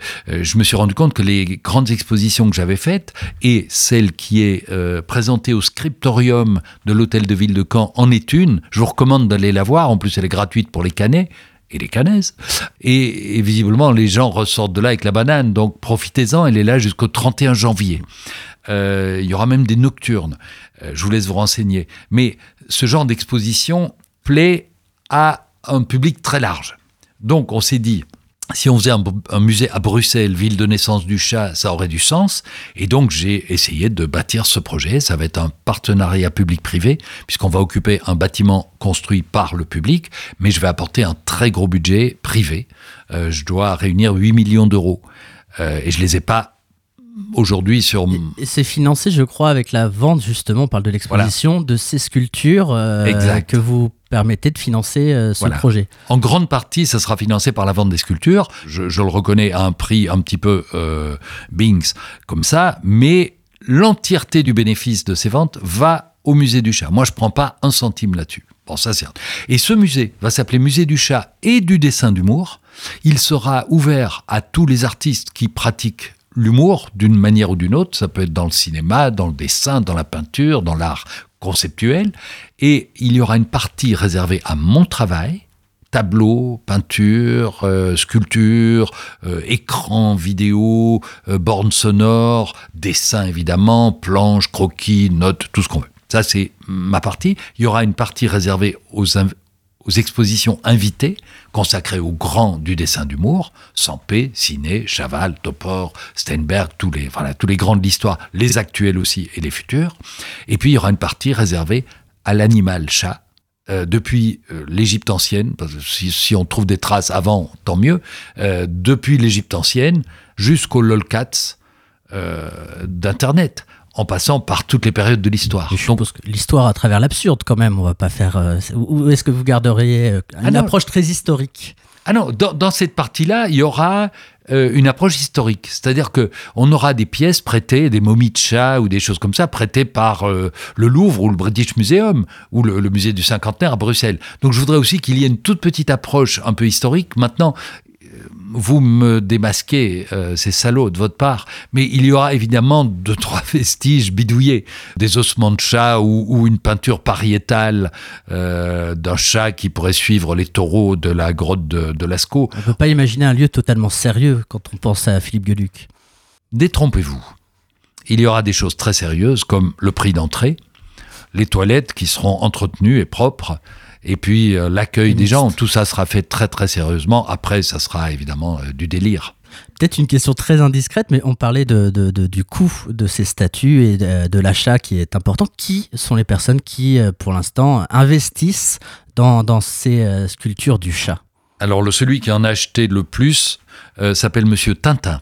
me suis rendu compte que les grandes expositions que j'avais faites et celle qui est présentée au scriptorium de l'hôtel de ville de Caen en est une. Je vous recommande d'aller la voir. En plus, elle est gratuite pour les Canets et les Canaises. Et, visiblement, les gens ressortent de là avec la banane. Donc, profitez-en. Elle est là jusqu'au 31 janvier. Euh, il y aura même des nocturnes. Euh, je vous laisse vous renseigner. Mais ce genre d'exposition plaît à un public très large. Donc, on s'est dit, si on faisait un, un musée à Bruxelles, ville de naissance du chat, ça aurait du sens. Et donc, j'ai essayé de bâtir ce projet. Ça va être un partenariat public-privé, puisqu'on va occuper un bâtiment construit par le public, mais je vais apporter un très gros budget privé. Euh, je dois réunir 8 millions d'euros. Euh, et je les ai pas aujourd'hui sur... C'est financé, je crois, avec la vente, justement, on parle de l'exposition, de ces sculptures euh, que vous permettez de financer euh, ce Voilà. projet. En grande partie, ça sera financé par la vente des sculptures. Je, je le reconnais à un prix un petit peu euh, Bings comme ça, mais l'entièreté du bénéfice de ces ventes va au musée du chat. Moi, je prends pas un centime là-dessus. Bon, ça c'est. Et ce musée va s'appeler Musée du chat et du dessin d'humour. Il sera ouvert à tous les artistes qui pratiquent l'humour d'une manière ou d'une autre. Ça peut être dans le cinéma, dans le dessin, dans la peinture, dans l'art conceptuel. Et il y aura une partie réservée à mon travail, tableau, peinture, euh, sculpture, euh, écran vidéo, euh, borne sonore, dessin évidemment, planche, croquis, notes, tout ce qu'on veut. Ça, c'est ma partie. Il y aura une partie réservée aux, aux expositions invitées, consacrées aux grands du dessin d'humour, Sampé, Ciné, Chaval, Topor, Steinberg, tous les, voilà, tous les grands de l'histoire, les actuels aussi et les futurs. Et puis, il y aura une partie réservée à l'animal chat, euh, depuis euh, l'Égypte ancienne, parce que si, on trouve des traces avant, tant mieux, euh, depuis l'Égypte ancienne jusqu'aux lolcats d'Internet, en passant par toutes les périodes de l'histoire. Je suppose que l'histoire à travers l'absurde, quand même, on va pas faire. euh, Où est-ce que vous garderiez euh, une Ah approche très historique? Ah non, dans, dans cette partie-là, il y aura euh, une approche historique. C'est-à-dire que on aura des pièces prêtées, des momies de chats ou des choses comme ça, prêtées par euh, le Louvre ou le British Museum ou le, le musée du cinquantenaire à Bruxelles. Donc je voudrais aussi qu'il y ait une toute petite approche un peu historique. Maintenant, vous me démasquez, euh, c'est salaud de votre part, mais il y aura évidemment deux, trois vestiges bidouillés, des ossements de chat ou, ou une peinture pariétale euh, d'un chat qui pourrait suivre les taureaux de la grotte de, de Lascaux. On peut pas imaginer un lieu totalement sérieux quand on pense à Philippe Gueluc. Détrompez-vous. Il y aura des choses très sérieuses comme le prix d'entrée, les toilettes qui seront entretenues et propres, et puis euh, l'accueil des gens, tout ça sera fait très très sérieusement. Après, ça sera évidemment euh, du délire. Peut-être une question très indiscrète, mais on parlait de, de- de- du coût de ces statues et de, de l'achat qui est important. Qui sont les personnes qui, euh, pour l'instant, investissent dans, dans ces sculptures du chat? Alors le celui qui en a acheté le plus euh, s'appelle Monsieur Tintin.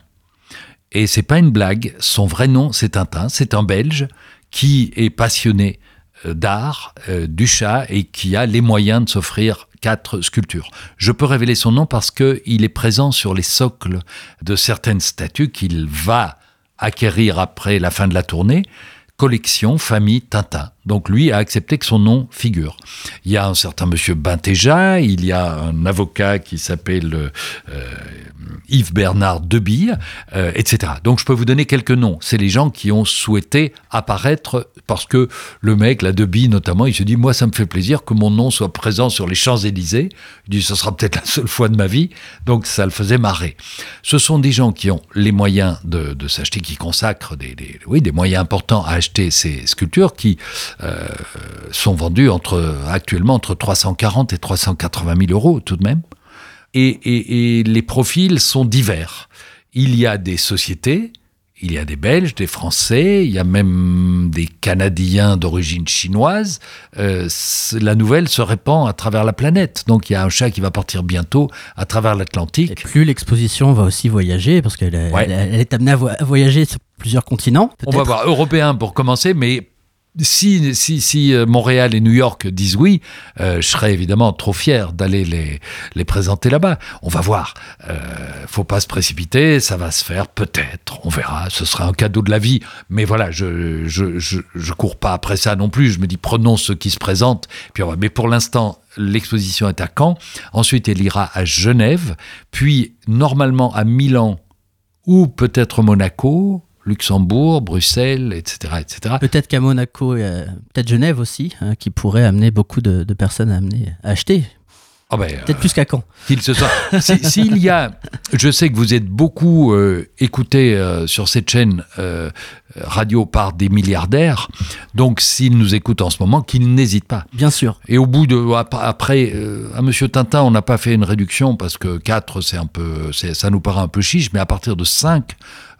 Et c'est pas une blague, son vrai nom c'est Tintin, c'est un Belge qui est passionné d'art, euh, du chat et qui a les moyens de s'offrir quatre sculptures. Je peux révéler son nom parce que il est présent sur les socles de certaines statues qu'il va acquérir après la fin de la tournée. Collection famille Tintin. Donc lui a accepté que son nom figure. Il y a un certain monsieur Bintéja, il y a un avocat qui s'appelle euh, euh, Yves Bernard Debille, euh, etc. Donc je peux vous donner quelques noms. C'est les gens qui ont souhaité apparaître parce que le mec, la Debille notamment, il se dit moi ça me fait plaisir que mon nom soit présent sur les Champs-Élysées. Il dit ce sera peut-être la seule fois de ma vie. Donc ça le faisait marrer. Ce sont des gens qui ont les moyens de, s'acheter, qui consacrent des, oui, des moyens importants à acheter ces sculptures qui euh, sont vendues actuellement entre 340 et 380 000 euros tout de même. Et, et- et les profils sont divers. Il y a des sociétés, il y a des Belges, des Français, il y a même des Canadiens d'origine chinoise. Euh, la nouvelle se répand à travers la planète. Donc il y a un chat qui va partir bientôt à travers Et l'Atlantique. plus l'exposition va aussi voyager, parce qu'elle est- Ouais. elle, elle est amenée à, vo- à voyager sur plusieurs continents. On va voir européen pour commencer, mais si, si, si euh, Montréal et New York disent oui, euh, je serais évidemment trop fier d'aller les, les présenter là-bas. On va voir. Euh, faut pas se précipiter, ça va se faire peut-être. On verra. Ce sera un cadeau de la vie. Mais voilà, je je, je, cours pas après ça non plus. Je me dis prenons ce qui se présente. Puis on va. Mais pour l'instant, l'exposition est à Caen. Ensuite, elle ira à Genève. Puis normalement à Milan ou peut-être Monaco. Luxembourg, Bruxelles, etc., etc. Peut-être qu'à Monaco, et, peut-être Genève aussi, hein, qui pourrait amener beaucoup de, personnes à acheter. Ah ben, euh, Peut-être plus qu'à Caen. qu'il se soit. Si- S'il y a, je sais que vous êtes beaucoup euh, écoutés euh, sur cette chaîne euh, radio par des milliardaires, donc s'ils nous écoutent en ce moment, qu'ils n'hésitent pas. Bien sûr. Et au bout de ap- après, euh, à Monsieur Tintin, on n'a pas fait une réduction parce que 4, c'est un peu, ça nous paraît un peu chiche, mais à partir de 5,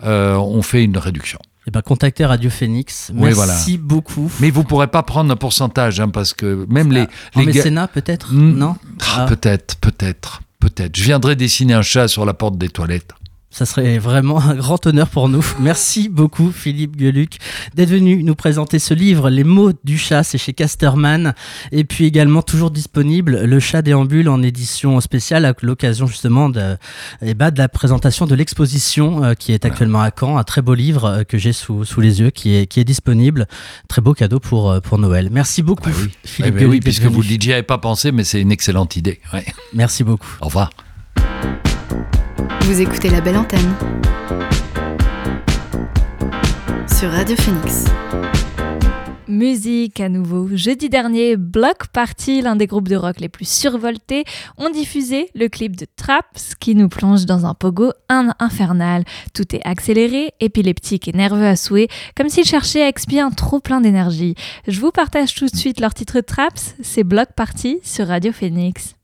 euh, on fait une réduction. Eh ben, contactez Radio Phoenix. Oui, Merci beaucoup. Mais vous pourrez pas prendre un pourcentage, hein, parce que même les, les mécénat, peut-être Mm. Non Ah, Ah. Peut-être, peut-être, peut-être. Je viendrai dessiner un chat sur la porte des toilettes. Ça serait vraiment un grand honneur pour nous. Merci beaucoup, Philippe Gueluc, d'être venu nous présenter ce livre, Les mots du chat, c'est chez Casterman. Et puis également, toujours disponible, Le chat déambule en édition spéciale à l'occasion justement de, eh ben, de la présentation de l'exposition euh, qui est actuellement à Caen. Un très beau livre euh, que j'ai sous, sous les yeux qui est, qui est disponible. Très beau cadeau pour, euh, pour Noël. Merci beaucoup, Bah oui. Philippe ben Gueluc. oui, puisque vous n'y avez pas pensé, mais c'est une excellente idée. Ouais. Merci beaucoup. Au revoir. Vous écoutez la belle antenne sur Radio Phoenix. Musique à nouveau. Jeudi dernier, Block Party, l'un des groupes de rock les plus survoltés, ont diffusé le clip de Traps qui nous plonge dans un pogo in- infernal. Tout est accéléré, épileptique et nerveux à souhait, comme s'ils cherchaient à expier un trop plein d'énergie. Je vous partage tout de suite leur titre Traps, c'est Block Party sur Radio Phoenix.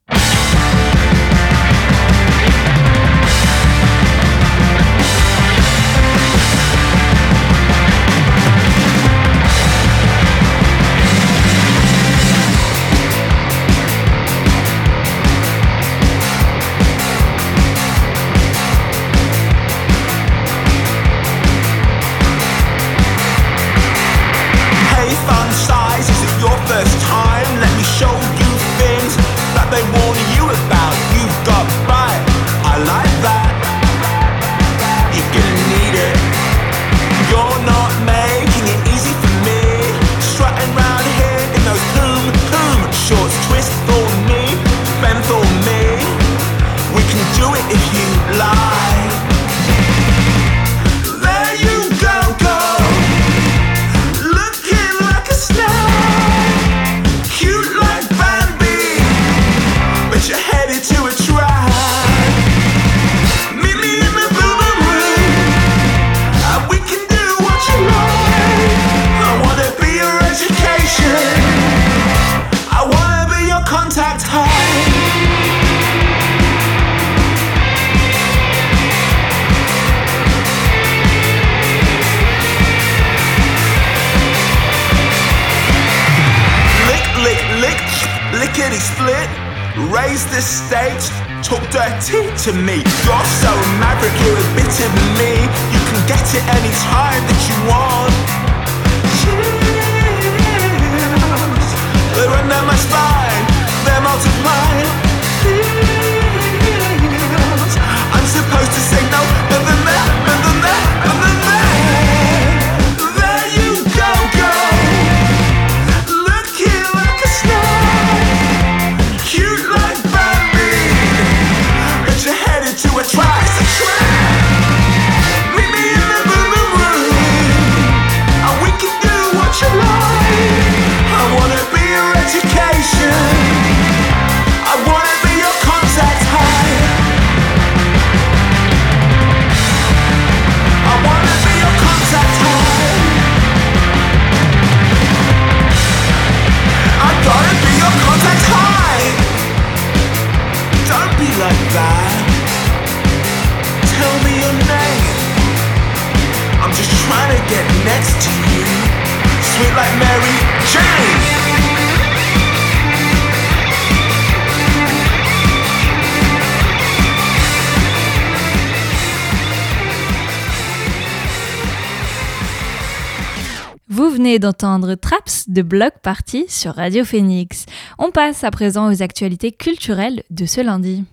D'entendre Traps de Block Party sur Radio Phoenix. On passe à présent aux actualités culturelles de ce lundi.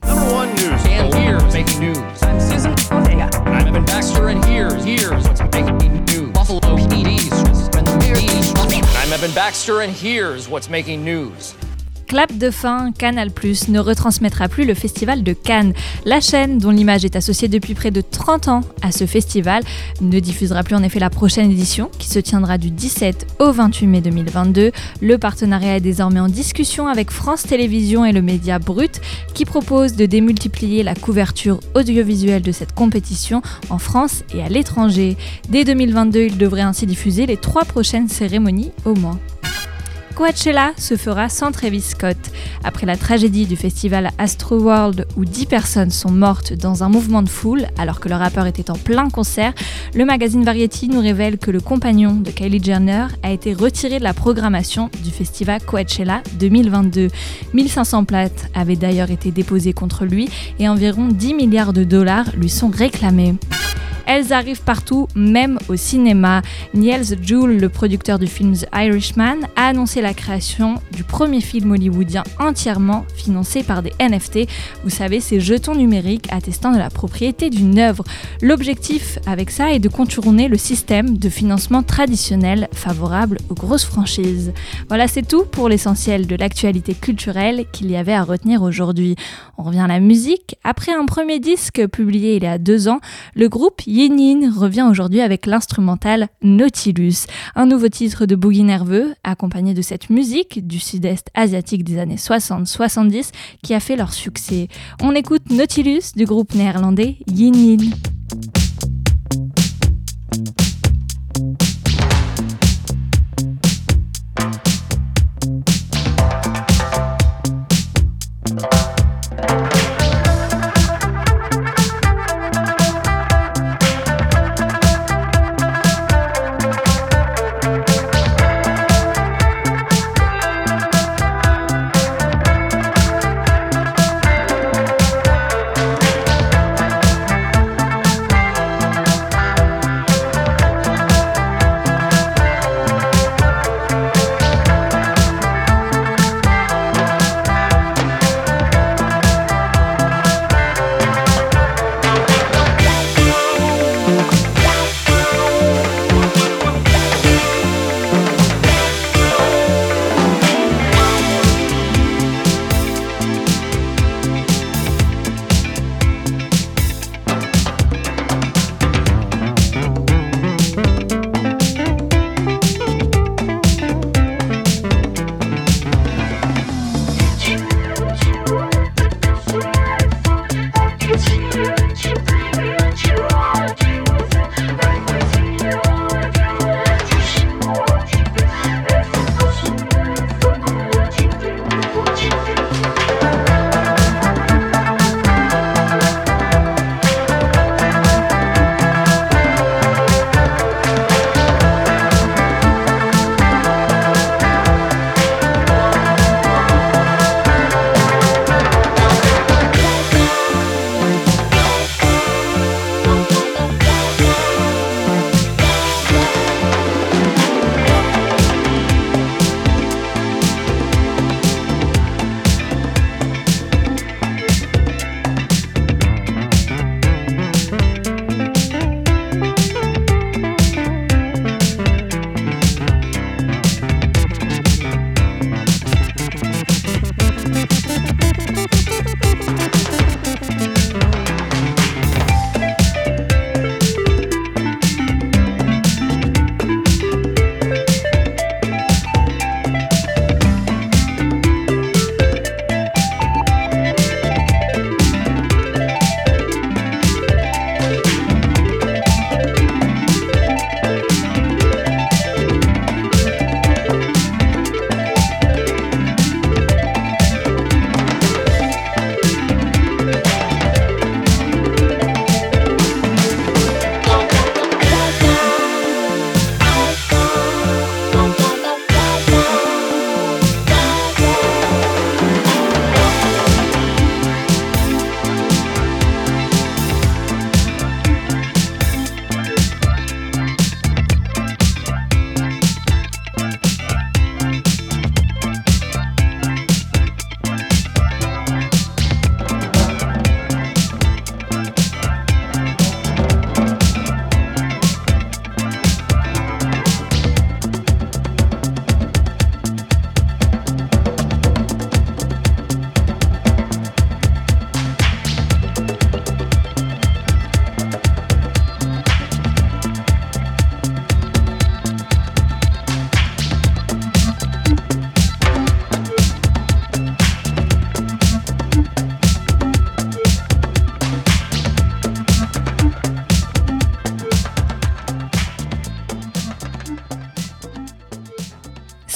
Evan Baxter, and here's what's making news. Clap de fin, Canal Plus ne retransmettra plus le festival de Cannes. La chaîne, dont l'image est associée depuis près de 30 ans à ce festival, ne diffusera plus en effet la prochaine édition, qui se tiendra du 17 au 28 mai 2022. Le partenariat est désormais en discussion avec France Télévisions et le média Brut, qui propose de démultiplier la couverture audiovisuelle de cette compétition en France et à l'étranger. Dès 2022, il devrait ainsi diffuser les trois prochaines cérémonies au moins. Coachella se fera sans Travis Scott. Après la tragédie du festival Astroworld où 10 personnes sont mortes dans un mouvement de foule alors que le rappeur était en plein concert, le magazine Variety nous révèle que le compagnon de Kylie Jenner a été retiré de la programmation du festival Coachella 2022. 1500 plates avaient d'ailleurs été déposées contre lui et environ 10 milliards de dollars lui sont réclamés. Elles arrivent partout, même au cinéma. Niels Juhl, le producteur du film The Irishman, a annoncé la création du premier film hollywoodien entièrement financé par des NFT. Vous savez, ces jetons numériques attestant de la propriété d'une œuvre. L'objectif avec ça est de contourner le système de financement traditionnel favorable aux grosses franchises. Voilà, c'est tout pour l'essentiel de l'actualité culturelle qu'il y avait à retenir aujourd'hui. On revient à la musique. Après un premier disque publié il y a deux ans, le groupe Yenin revient aujourd'hui avec l'instrumental Nautilus, un nouveau titre de boogie nerveux accompagné de cette musique du sud-est asiatique des années 60-70 qui a fait leur succès. On écoute Nautilus du groupe néerlandais Yenin. Thank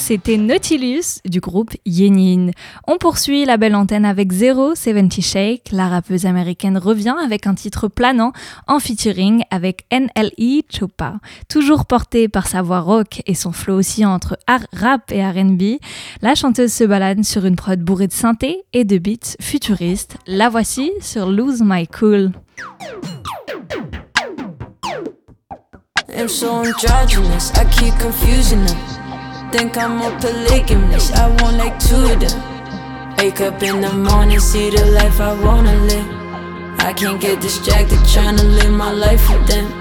c'était Nautilus du groupe Yenin. On poursuit la belle antenne avec Zero 70 Shake. La rappeuse américaine revient avec un titre planant en featuring avec NLE Chopa. Toujours portée par sa voix rock et son flow aussi entre rap et RB, la chanteuse se balade sur une prod bourrée de synthé et de beats futuristes. La voici sur Lose My Cool. Think I'm a polygamist, I want like two of them. Wake up in the morning, see the life I wanna live. I can't get distracted trying to live my life with them.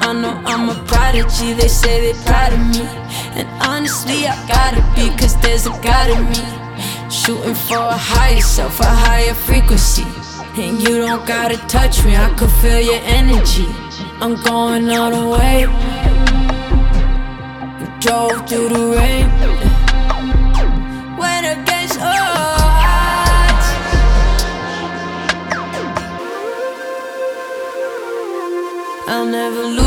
I know I'm a prodigy, they say they proud of me. And honestly, I gotta be, cause there's a God in me. Shooting for a higher self, a higher frequency. And you don't gotta touch me, I could feel your energy. I'm going all the way. Drove through the rain. Went against odds. I'll never lose.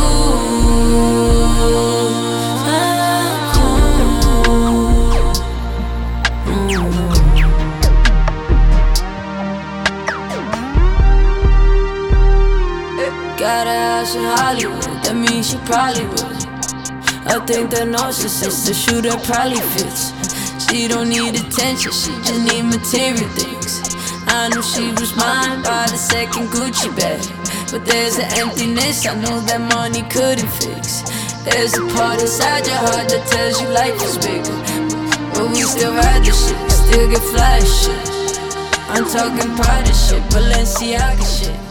Mm. Got a house in Hollywood, that means she probably would. I think that narcissist, the shooter probably fits. She don't need attention, she just need material things. I knew she was mine by the second Gucci bag. But there's an emptiness I know that money couldn't fix. There's a part inside your heart that tells you life is bigger. But we still ride the shit, still get fly shit. I'm talking Prada shit, Balenciaga shit.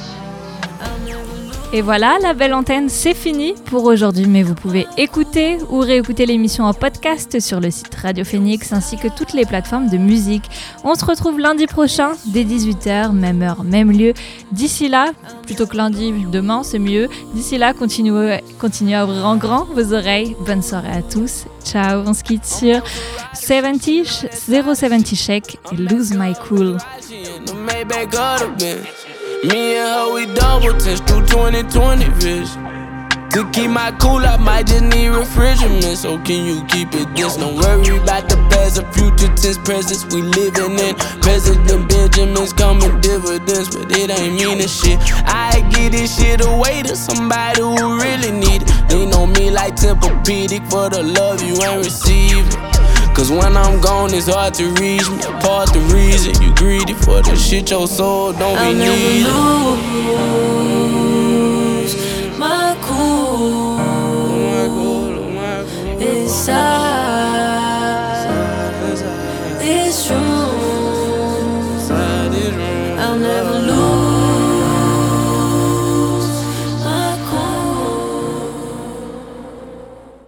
Et voilà, la belle antenne, c'est fini pour aujourd'hui, mais vous pouvez écouter ou réécouter l'émission en podcast sur le site Radio Phoenix ainsi que toutes les plateformes de musique. On se retrouve lundi prochain dès 18h, même heure, même lieu. D'ici là, plutôt que lundi, demain c'est mieux. D'ici là, continuez, continuez à ouvrir en grand vos oreilles. Bonne soirée à tous. Ciao, on se quitte sur 70, 070 Shake et Lose My Cool. Me and her, we double test through 2020 vision. To keep my cool, I might just need refrigerant. So can you keep it this? Don't worry about the past or future tense presence we living in. President Benjamin's coming dividends, but it ain't meaning shit. I give this shit away to somebody who really need it. Lean on me like Tempur-Pedic for the love you ain't receiving. Cause when I'm gone, it's hard to reach me. Apart the reason you greedy for the shit your soul don't be needing. lose my cool inside this room.